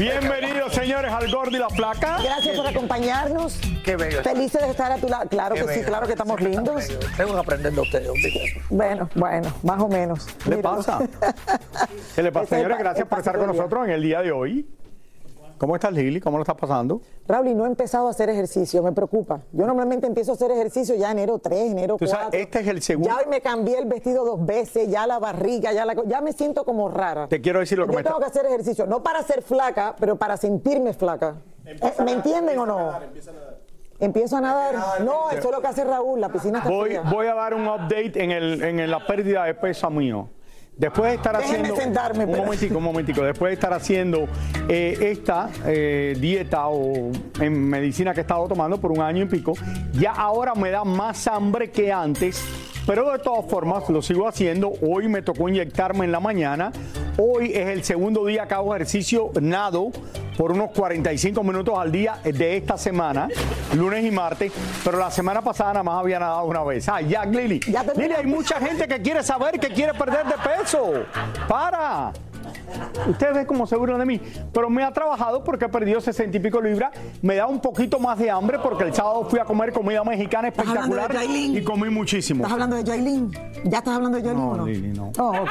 Bienvenidos señores al Gordi y la Flaca. Gracias por acompañarnos. Qué bello. Felices de estar a tu lado. Claro que sí, claro que estamos lindos. Tengo que aprender de ustedes. Bueno, bueno, más o menos. ¿Qué le pasa? ¿Qué le pasa, señores? Gracias por estar con nosotros en el día de hoy. ¿Cómo estás, Lili? ¿Cómo lo estás pasando? Raúl, y no he empezado a hacer ejercicio, me preocupa. Yo normalmente empiezo a hacer ejercicio ya enero 3, enero Tú 4. sabes, este es el segundo- Ya hoy me cambié el vestido dos veces, ya la barriga, ya la ya me siento como rara. Te quiero decir lo que Yo me tengo está- que hacer ejercicio, no para ser flaca, pero para sentirme flaca. Eh, ¿Me entienden o no? Empiezo a nadar. No, eso es lo que hace Raúl, la piscina está Voy, fría. voy a dar un update en, el, en la pérdida de peso mío. Después de estar Déjenme haciendo. sentarme, un momentico, un momentico. Después de estar haciendo eh, esta eh, dieta o en medicina que he estado tomando por un año y pico, ya ahora me da más hambre que antes. Pero de todas formas lo sigo haciendo. Hoy me tocó inyectarme en la mañana. Hoy es el segundo día que hago ejercicio nado por unos 45 minutos al día de esta semana, lunes y martes. Pero la semana pasada nada más había nadado una vez. Ah, ya, Lili. Ya. Lili, hay mucha gente que quiere saber que quiere perder de peso. Para. Ustedes ven como se burlan de mí, pero me ha trabajado porque he perdido 60 y pico libras. Me da un poquito más de hambre porque el sábado fui a comer comida mexicana ¿Estás hablando de espectacular y comí muchísimo. ¿Estás hablando de Jailin? ¿Ya estás hablando de Jailin No, o no? Lili, no. Oh, ok.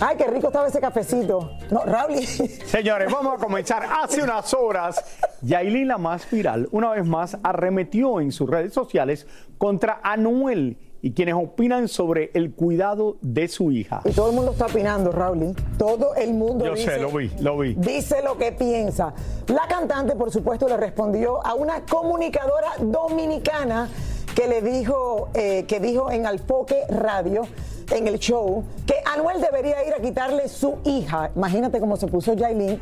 Ay, qué rico estaba ese cafecito. No, Raúl. Señores, vamos a comenzar. Hace unas horas, Yailin, la más viral, una vez más arremetió en sus redes sociales contra Anuel y quienes opinan sobre el cuidado de su hija. Y todo el mundo está opinando, Raúl. Todo el mundo Yo dice, sé, lo vi, lo vi. Dice lo que piensa. La cantante, por supuesto, le respondió a una comunicadora dominicana que le dijo, eh, que dijo en Alfoque Radio, en el show, que Anuel debería ir a quitarle su hija. Imagínate cómo se puso Yailin.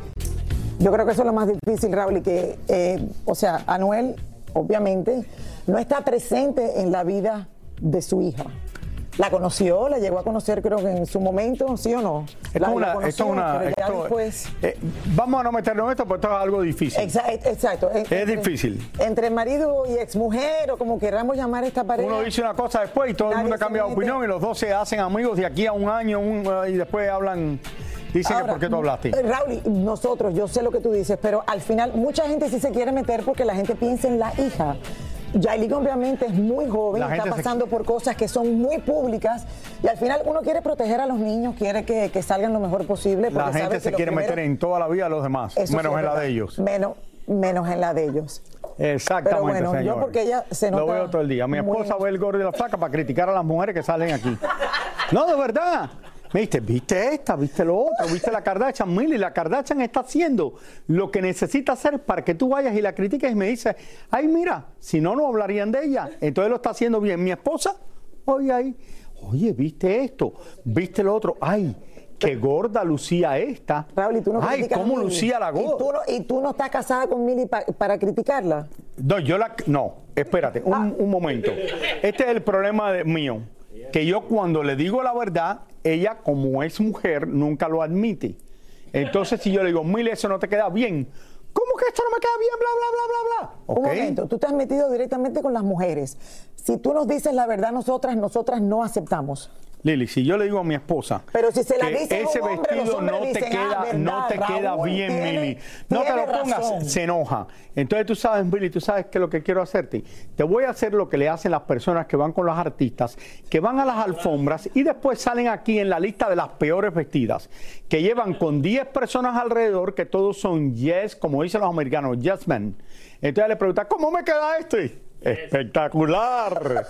Yo creo que eso es lo más difícil, Raúl, y que, eh, o sea, Anuel, obviamente, no está presente en la vida de su hija. La conoció, la llegó a conocer, creo que en su momento, ¿sí o no? Esto La- es la una- conoció, esto una- pero ya esto- después- eh, vamos a no meternos en esto porque esto es algo difícil. Exa- Exacto. Es difícil. Entre marido y exmujer, o como queramos llamar esta pareja. Uno dice una cosa después y todo el mundo cambia de opinión y los dos se hacen amigos de aquí a un año un- y después hablan, dicen que Ahora, por qué tú hablaste. eh, Raúl, nosotros, yo sé lo que tú dices, pero al final mucha gente sí se quiere meter porque la gente piensa en la hija. Yailin obviamente es muy joven, está se- pasando por cosas que son muy públicas y al final uno quiere proteger a los niños, quiere que, que salgan lo mejor posible. La sabe gente se lo quiere primero- meter en toda la vida de los demás, Eso menos en la de ellos. Menos, menos en la de ellos. Exactamente, Pero bueno, yo señor. porque ella se Lo nota veo todo el día. Mi muy- esposa ve el gordo y la flaca para criticar a las mujeres que salen aquí. No, de verdad. Me dijiste, viste esta, viste lo otro, viste la Kardashian. Mili, la Kardashian está haciendo lo que necesita hacer para que tú vayas y la critiques y me dice, ay, mira, si no, no hablarían de ella. Entonces lo está haciendo bien. Mi esposa, oye, ahí, oye, viste esto, viste lo otro, ay, qué gorda lucía esta. Raúl, y tú no Ay, cómo lucía la ¿Y tú, gorda. no, y tú no estás casada con Mili pa- para criticarla. No, yo la. No, espérate, un, Ah. un momento. Este es el problema de- mío. Que yo cuando le digo la verdad, ella, como es mujer, nunca lo admite. Entonces, si yo le digo, Mili, eso no te queda bien. ¿Cómo que esto no me queda bien? Bla, bla, bla, bla, bla. Un momento, tú te has metido directamente con las mujeres. Si tú nos dices la verdad, nosotras, nosotras no aceptamos. Lili, si yo le digo a mi esposa Pero si se la que ese hombre, vestido hombres no te dicen, queda, "Ah, no te queda bien, tiene- Mili. No te lo pongas, razón". se enoja. Entonces tú sabes, Mili, tú sabes que lo que quiero hacerte. Te voy a hacer lo que le hacen las personas que van con los artistas, que van a las alfombras y después salen aquí en la lista de las peores vestidas, que llevan con 10 personas alrededor, que todos son yes, como dicen los americanos, yes men. Entonces le pregunta, ¿cómo me queda este? Espectacular.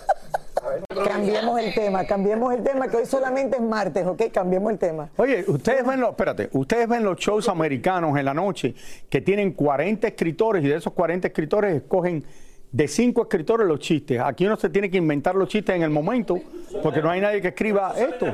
Cambiemos el tema, cambiemos el tema, que hoy solamente es martes, ¿ok? Cambiemos el tema. Oye, ustedes ven los, espérate, ustedes ven los shows americanos en la noche que tienen 40 escritores y de esos 40 escritores escogen de 5 escritores los chistes. Aquí uno se tiene que inventar los chistes en el momento porque no hay nadie que escriba esto.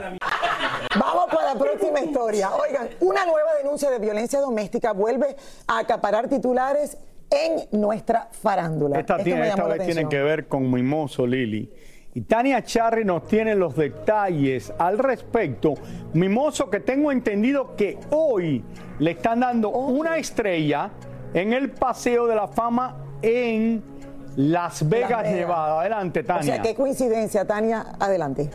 Vamos para la próxima historia. Oigan, una nueva denuncia de violencia doméstica vuelve a acaparar titulares en nuestra farándula. Esta, tiene, esta vez tiene que ver con Mimoso Lili. Y Tania Charri nos tiene los detalles al respecto. Mimoso, que tengo entendido que hoy le están dando una estrella en el Paseo de la Fama en Las Vegas, Vegas. Nevada. Adelante, O Tania. sea, qué coincidencia, Tania, adelante.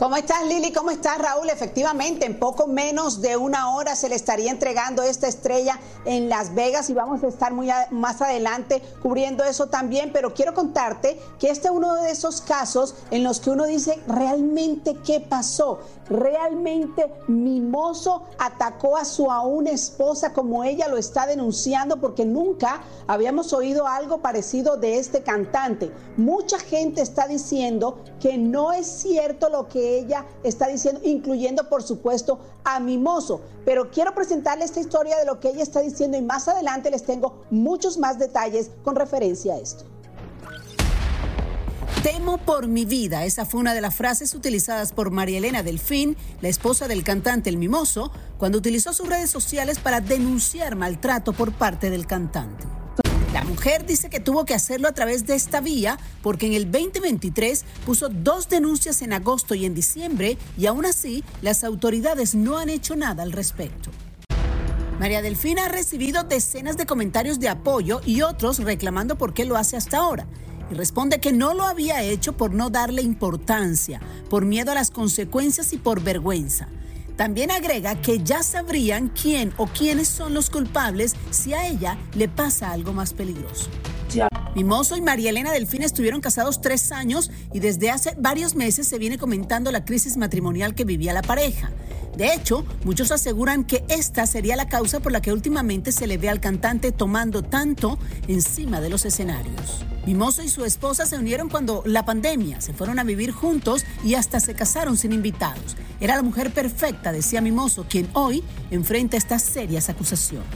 ¿Cómo estás Lili? ¿Cómo estás Raúl? Efectivamente, en poco menos de una hora se le estaría entregando esta estrella en Las Vegas y vamos a estar muy más adelante cubriendo eso también, pero quiero contarte que este es uno de esos casos en los que uno dice realmente qué pasó. Realmente Mimoso atacó a su aún esposa como ella lo está denunciando porque nunca habíamos oído algo parecido de este cantante. Mucha gente está diciendo que no es cierto lo que ella está diciendo, incluyendo por supuesto a Mimoso. Pero quiero presentarle esta historia de lo que ella está diciendo y más adelante les tengo muchos más detalles con referencia a esto. Temo por mi vida. Esa fue una de las frases utilizadas por María Elena Delfín, la esposa del cantante El Mimoso, cuando utilizó sus redes sociales para denunciar maltrato por parte del cantante. Mujer dice que tuvo que hacerlo a través de esta vía porque en el 2023 puso dos denuncias en agosto y en diciembre y aún así las autoridades no han hecho nada al respecto. María Delfina ha recibido decenas de comentarios de apoyo y otros reclamando por qué lo hace hasta ahora. Y responde que no lo había hecho por no darle importancia, por miedo a las consecuencias y por vergüenza. También agrega que ya sabrían quién o quiénes son los culpables si a ella le pasa algo más peligroso. Mimoso y María Elena Delfín estuvieron casados tres años y desde hace varios meses se viene comentando la crisis matrimonial que vivía la pareja. De hecho, muchos aseguran que esta sería la causa por la que últimamente se le ve al cantante tomando tanto encima de los escenarios. Mimoso y su esposa se unieron cuando la pandemia, se fueron a vivir juntos y hasta se casaron sin invitados. Era la mujer perfecta, decía Mimoso, quien hoy enfrenta estas serias acusaciones.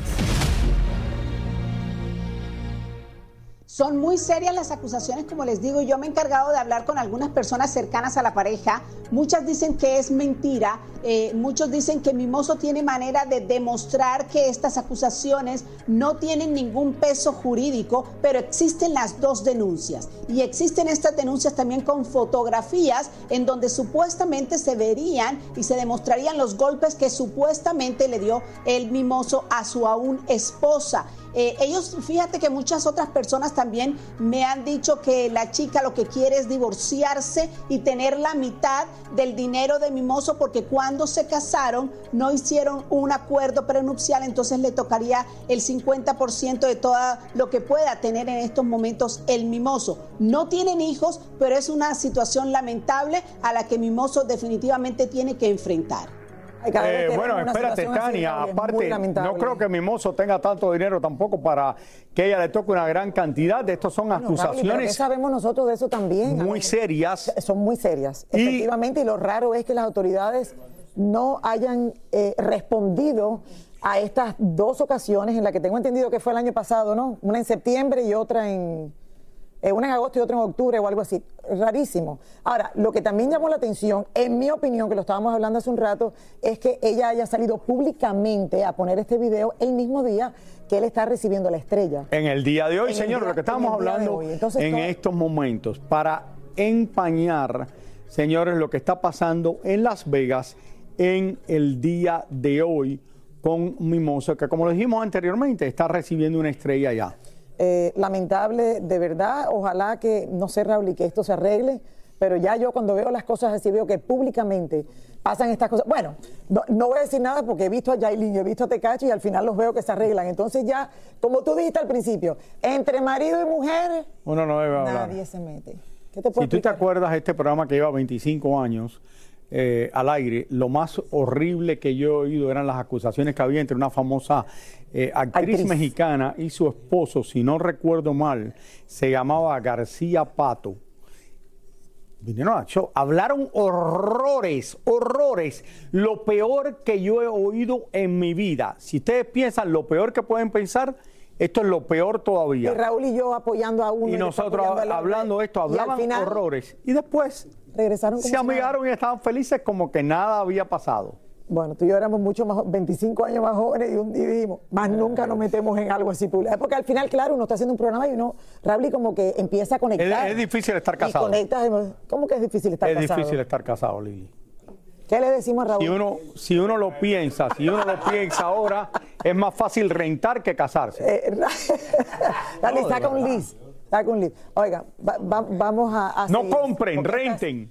Son muy serias las acusaciones, como les digo, yo me he encargado de hablar con algunas personas cercanas a la pareja. Muchas dicen que es mentira, eh, muchos dicen que Mimoso tiene manera de demostrar que estas acusaciones no tienen ningún peso jurídico, pero existen las dos denuncias. Y existen estas denuncias también con fotografías en donde supuestamente se verían y se demostrarían los golpes que supuestamente le dio el Mimoso a su aún esposa. Eh, ellos, fíjate que muchas otras personas también me han dicho que la chica lo que quiere es divorciarse y tener la mitad del dinero de Mimoso porque cuando se casaron no hicieron un acuerdo prenupcial, entonces le tocaría el 50% de todo lo que pueda tener en estos momentos el Mimoso. No tienen hijos, pero es una situación lamentable a la que Mimoso definitivamente tiene que enfrentar. Eh, bueno, espérate, así, Tania, aparte, no creo que Mimoso tenga tanto dinero tampoco para que ella le toque una gran cantidad. De estos son Bueno, Raúl, ¿y pero ¿Qué acusaciones sabemos nosotros de eso también? muy serias. Son muy serias, Y- efectivamente, y lo raro es que las autoridades no hayan eh, respondido a estas dos ocasiones en las que tengo entendido que fue el año pasado, ¿no? Una en septiembre y otra en, eh, una en agosto y otra en octubre o algo así. Rarísimo. Ahora, lo que también llamó la atención, en mi opinión, que lo estábamos hablando hace un rato, es que ella haya salido públicamente a poner este video el mismo día que él está recibiendo la estrella. En el día de hoy, En señor, día- lo que de hablando. Entonces, en todo- estos momentos, para empañar, señores, lo que está pasando en Las Vegas en el día de hoy con Mimoso, que como lo dijimos anteriormente, está recibiendo una estrella ya. Eh, lamentable, de verdad. Ojalá que, no sé, Raúl, y que esto se arregle. Pero ya yo cuando veo las cosas así, veo que públicamente pasan estas cosas. Bueno, no, no voy a decir nada porque he visto a Yailin, he visto a Tecacho y al final los veo que se arreglan. Entonces ya, como tú dijiste al principio, entre marido y mujer, Uno no debe hablar. nadie se mete. ¿Qué te puedo Si tú te explicar? acuerdas de este programa que lleva 25 años eh, al aire, lo más horrible que yo he oído eran las acusaciones que había entre una famosa eh, actriz, Actriz. mexicana y su esposo, si no recuerdo mal, se llamaba García Pato. Vinieron al show, hablaron horrores, horrores, lo peor que yo he oído en mi vida. Si ustedes piensan lo peor que pueden pensar, esto es lo peor Y todavía. Raúl y yo apoyando a uno. Y nosotros hablando de esto, Y hablaban final, horrores. Y después Regresaron como se nada. amigaron y estaban felices como que nada había pasado. Bueno, tú y yo éramos mucho más, jo- 25 años más jóvenes y, un, y dijimos, más nunca nos metemos en algo así público. Porque al final, claro, uno está haciendo un programa y uno, Raúl, y como que empieza a conectar. Es- es difícil estar Y casado. conectas, ¿cómo que es difícil estar es casado? difícil estar casado, Lili. ¿Qué le decimos a Raúl? Si uno, si uno lo piensa, si uno lo piensa ahora, es más fácil rentar que casarse. Eh, Ra- Dale, No, de saca un list. Saca un list. Oiga, va- va- vamos a. a No seguir. compren, renten.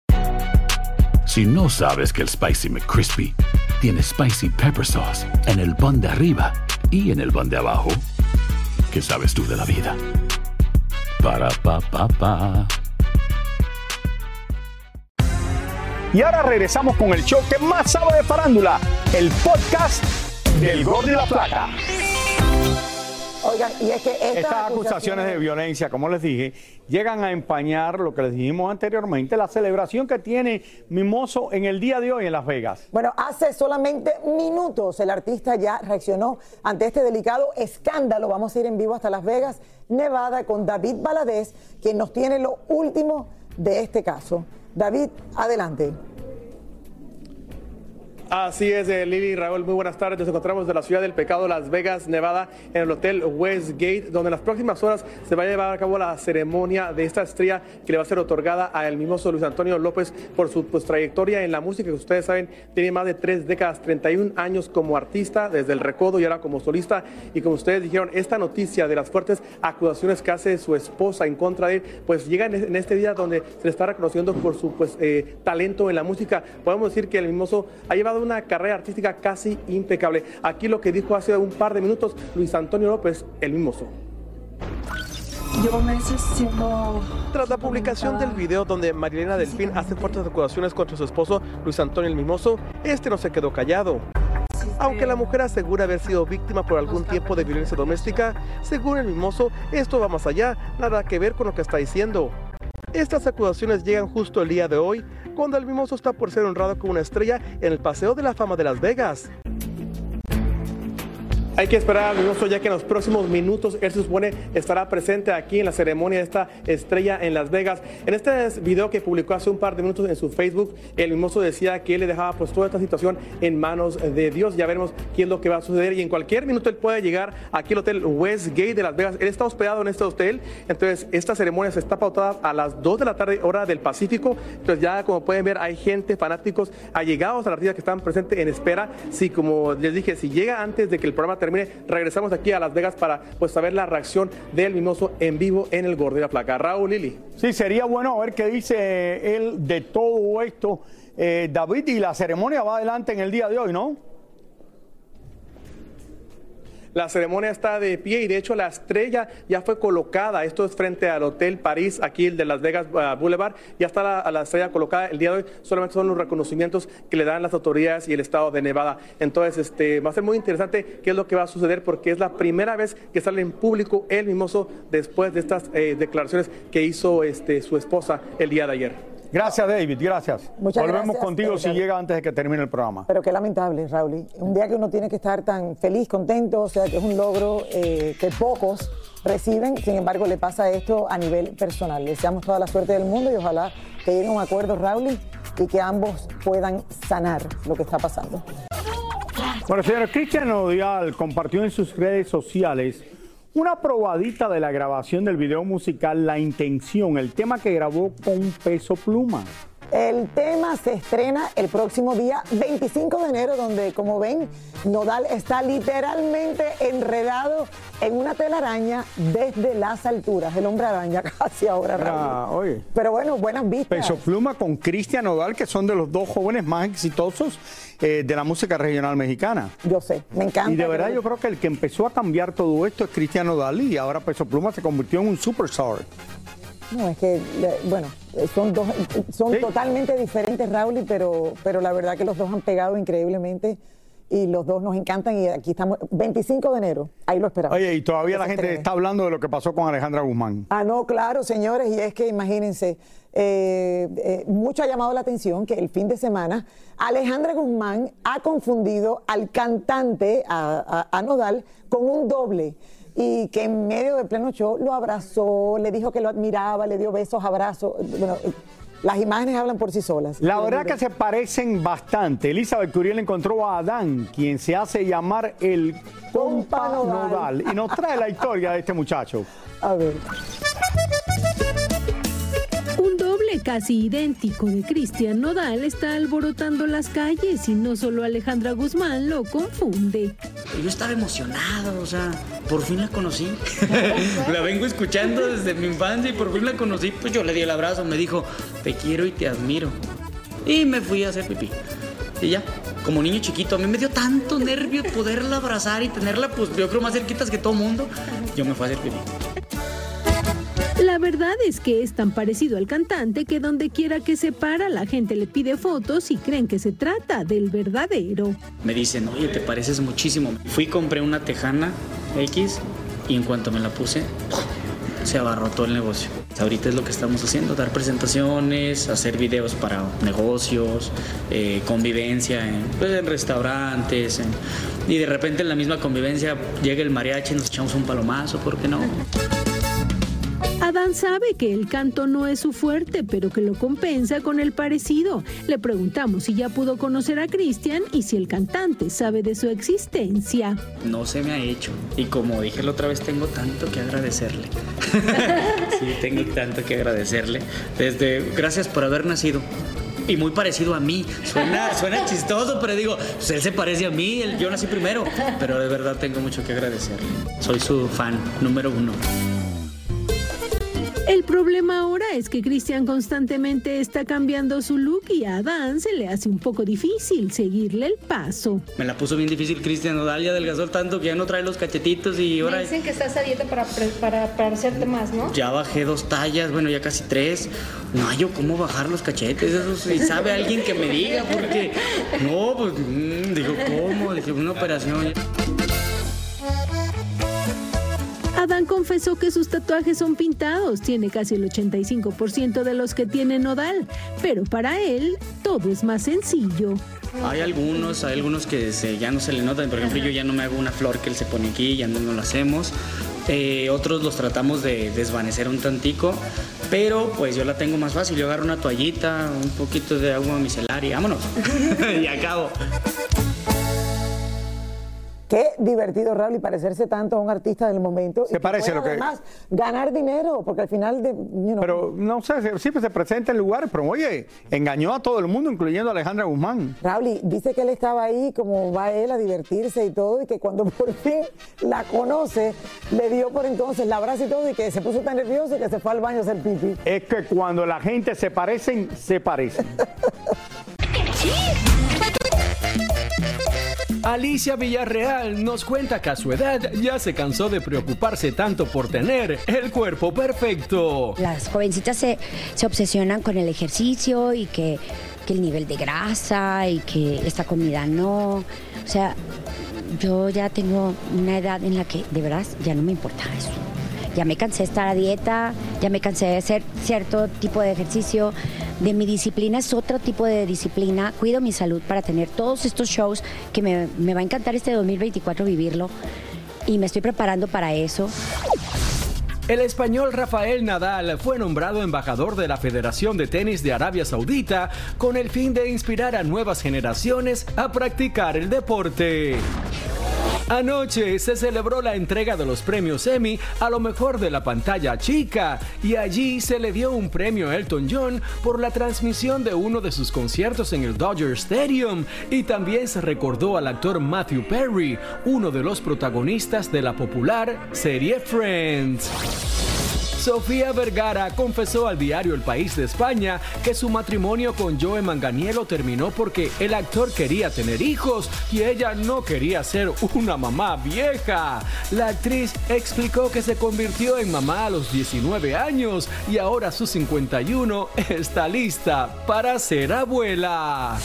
Si no sabes que el Spicy McCrispy tiene Spicy Pepper Sauce en el pan de arriba y en el pan de abajo, ¿qué sabes tú de la vida? Para, pa, pa, pa. Y ahora regresamos con el show que más sabe de farándula, el podcast del Gol de la Plata. Oigan, y es que estas, Estas acusaciones de violencia, como les dije, llegan a empañar lo que les dijimos anteriormente, la celebración que tiene Mimoso en el día de hoy en Las Vegas. Bueno, hace solamente minutos el artista ya reaccionó ante este delicado escándalo. Vamos a ir en vivo hasta Las Vegas, Nevada, con David Valadez, quien nos tiene lo último de este caso. David, adelante. Así es, eh, Lili y Raúl, muy buenas tardes. Nos encontramos de la ciudad del pecado, Las Vegas, Nevada, en el Hotel Westgate, donde en las próximas horas se va a llevar a cabo la ceremonia de esta estrella que le va a ser otorgada al mimoso Luis Antonio López por su pues, trayectoria en la música, que ustedes saben, tiene más de tres décadas, 31 años como artista, desde el recodo y ahora como solista. Y como ustedes dijeron, esta noticia de las fuertes acusaciones que hace su esposa en contra de él, pues llega en este día donde se le está reconociendo por su pues, eh, talento en la música. Podemos decir que el mimoso ha llevado una carrera artística casi impecable. Aquí lo que dijo hace un par de minutos Luis Antonio López, el mimoso. Llevo meses siendo... Tras la publicación del video donde Marilena Delfín hace fuertes acusaciones contra su esposo Luis Antonio el Mimoso, este no se quedó callado. Aunque la mujer asegura haber sido víctima por algún tiempo de violencia doméstica, según el Mimoso, esto va más allá, nada que ver con lo que está diciendo. Estas acusaciones llegan justo el día de hoy, cuando el mimoso está por ser honrado como una estrella en el Paseo de la Fama de Las Vegas. Hay que esperar al ya que en los próximos minutos él se supone estará presente aquí en la ceremonia de esta estrella en Las Vegas. En este video que publicó hace un par de minutos en su Facebook, el mimoso decía que él le dejaba pues toda esta situación en manos de Dios. Ya veremos qué es lo que va a suceder y en cualquier minuto él puede llegar aquí al hotel Westgate de Las Vegas. Él está hospedado en este hotel, entonces esta ceremonia se está pautada a las 2 de la tarde hora del Pacífico. Entonces ya como pueden ver hay gente, fanáticos, allegados a la artista que están presentes en espera. Si como les dije, si llega antes de que el programa termine, regresamos aquí a Las Vegas para pues saber la reacción del mimoso en vivo en el Gordo de la Placa. Raúl Lili. Sí, sería bueno ver qué dice él de todo esto. Eh, David, y la ceremonia va adelante en el día de hoy, ¿no? La ceremonia está de pie y de hecho la estrella ya fue colocada. Esto es frente al Hotel París, aquí el de Las Vegas uh, Boulevard. Ya está la, la, estrella colocada. El día de hoy solamente son los reconocimientos que le dan las autoridades y el estado de Nevada. Entonces, este, va a ser muy interesante qué es lo que va a suceder porque es la primera vez que sale en público el mimoso después de estas eh, declaraciones que hizo este, su esposa el día de ayer. Gracias, David. Gracias. Muchas Volvemos gracias, contigo si llega antes de que termine el programa. Pero qué lamentable, Raúl. Un día que uno tiene que estar tan feliz, contento, o sea, que es un logro eh, que pocos reciben, sin embargo, le pasa esto a nivel personal. Le deseamos toda la suerte del mundo y ojalá que lleguen a un acuerdo, Raúl, y que ambos puedan sanar lo que está pasando. Bueno, señor Cristian Odial compartió en sus redes sociales una probadita de la grabación del video musical La Intención, el tema que grabó con Peso Pluma. El tema se estrena el próximo día 25 de enero, donde, como ven, Nodal está literalmente enredado en una telaraña desde las alturas. El hombre araña casi ahora. Ah, oye. Pero bueno, buenas vistas. Peso Pluma con Cristian Nodal, que son de los dos jóvenes más exitosos eh, de la música regional mexicana. Yo sé, me encanta. Y de verdad yo creo que el que empezó a cambiar todo esto es Cristian Nodal y ahora Peso Pluma se convirtió en un superstar. No, es que, bueno, son dos, son totalmente diferentes, Raúl, pero, pero la verdad que los dos han pegado increíblemente y los dos nos encantan y aquí estamos, 25 de enero, ahí lo esperamos. Oye, y todavía la gente está hablando de lo que pasó con Alejandra Guzmán. Ah, no, claro, señores, y es que imagínense, eh, eh, mucho ha llamado la atención que el fin de semana Alejandra Guzmán ha confundido al cantante, a, a- a Nodal, con un doble. Y que en medio del pleno show lo abrazó, le dijo que lo admiraba, le dio besos, abrazos. Bueno, las imágenes hablan por sí solas. La verdad que se parecen bastante. Elizabeth Curiel encontró a Adán, quien se hace llamar el compa. Nodal, y nos trae la historia de este muchacho. A ver. Doble casi idéntico de Cristian Nodal está alborotando las calles y no solo Alejandra Guzmán lo confunde. Yo estaba emocionado, o sea, por fin la conocí. la vengo escuchando desde mi infancia y por fin la conocí. Pues yo le di el abrazo, me dijo, te quiero y te admiro. Y me fui a hacer pipí. Y ya, como niño chiquito, a mí me dio tanto nervio poderla abrazar y tenerla, pues yo creo más cerquitas que todo mundo. Yo me fui a hacer pipí. La verdad es que es tan parecido al cantante que donde quiera que se para la gente le pide fotos y creen que se trata del verdadero. Me dicen, oye, te pareces muchísimo. Fui, compré una tejana X y en cuanto me la puse, se abarrotó el negocio. Ahorita es lo que estamos haciendo, dar presentaciones, hacer videos para negocios, eh, convivencia en, pues, en restaurantes. y de repente en la misma convivencia llega el mariachi y nos echamos un palomazo, ¿por qué no? Sabe que el canto no es su fuerte, pero que lo compensa con el parecido. Le preguntamos si ya pudo conocer a Cristian y si el cantante sabe de su existencia. No se me ha hecho. Y como dije la otra vez, tengo tanto que agradecerle. sí, tengo tanto que agradecerle. Desde, gracias por haber nacido. Y muy parecido a mí. Suena, suena chistoso, pero digo, pues él se parece a mí, él- yo nací primero. Pero de verdad tengo mucho que agradecerle. Soy su fan número uno. El problema ahora es que Cristian constantemente está cambiando su look y a Adán se le hace un poco difícil seguirle el paso. Me la puso bien difícil Cristian Nodal, ya adelgazó tanto que ya no trae los cachetitos y ahora Me dicen que estás a dieta para, para parecerte más, ¿no? ya bajé dos tallas, bueno, ya casi tres. No hay yo cómo bajar los cachetes, eso sí, sabe alguien que me diga, porque no, pues mm, digo, ¿cómo? Dije, una operación. Adán confesó que sus tatuajes son pintados, tiene casi el 85% de los que tiene Nodal, pero para él todo es más sencillo. Hay algunos, hay algunos que ya no se le notan. Por ejemplo, yo ya no me hago una flor que él se pone aquí, ya no, no lo hacemos. Eh, otros los tratamos de desvanecer un tantico, pero pues yo la tengo más fácil. Yo agarro una toallita, un poquito de agua micelar y vámonos. y acabo. Qué divertido, Raúl, y parecerse tanto a un artista del momento. Se y parece lo que- Además, ganar dinero, porque al final de. you know, Pero no sé, siempre se presenta en lugares, pero oye, engañó a todo el mundo, incluyendo a Alejandra Guzmán. Raúl dice que él estaba ahí, como va él a divertirse y todo, y que cuando por fin la conoce, le dio por entonces la abrazo y todo, y que se puso tan nervioso que se fue al baño a hacer pipí. Es que cuando la gente se parecen, se parecen. Alicia Villarreal nos cuenta que a su edad ya se cansó de preocuparse tanto por tener el cuerpo perfecto. Las jovencitas se, se obsesionan con el ejercicio y que, que el nivel de grasa y que esta comida no. O sea, yo ya tengo una edad en la que de verdad ya no me importa eso. Ya me cansé de estar a dieta, ya me cansé de hacer cierto tipo de ejercicio. De mi disciplina es otro tipo de disciplina. Cuido mi salud para tener todos estos shows que me, va a encantar este 2024 vivirlo. Y me estoy preparando para eso. El español Rafael Nadal fue nombrado embajador de la Federación de Tenis de Arabia Saudita con el fin de inspirar a nuevas generaciones a practicar el deporte. Anoche se celebró la entrega de los premios Emmy a lo mejor de la pantalla chica y allí se le dio un premio a Elton John por la transmisión de uno de sus conciertos en el Dodger Stadium y también se recordó al actor Matthew Perry, uno de los protagonistas de la popular serie Friends. Sofía Vergara confesó al diario El País de España que su matrimonio con Joe Manganiello terminó porque el actor quería tener hijos y ella no quería ser una mamá vieja. La actriz explicó que se convirtió en mamá a los 19 años y ahora a sus 51 está lista para ser abuela.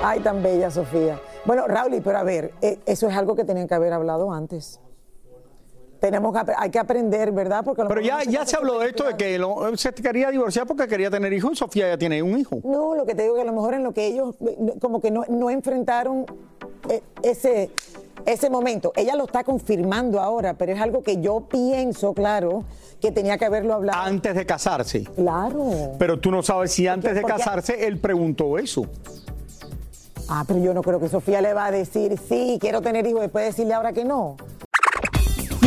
Ay, tan bella, Sofía. Bueno, Raúl, pero a ver, eh, eso es algo que tenían que haber hablado antes. Tenemos que, hay que aprender, ¿verdad? Porque Pero ya, ya se habló de esto, de que lo- se quería divorciar porque quería tener hijos y Sofía ya tiene un hijo. No, lo que te digo que a lo mejor en lo que ellos eh, como que no, no enfrentaron eh, ese, ese momento. Ella lo está confirmando ahora, pero es algo que yo pienso, claro, que tenía que haberlo hablado. Antes de casarse. Claro. Pero tú no sabes si antes de porque- casarse él preguntó eso. Ah, pero yo no creo que Sofía le va a decir, sí, quiero tener hijos, después decirle ahora que no.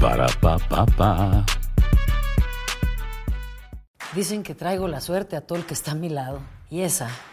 Para, pa, pa, pa. Dicen que traigo la suerte a todo el que está a mi lado. Y esa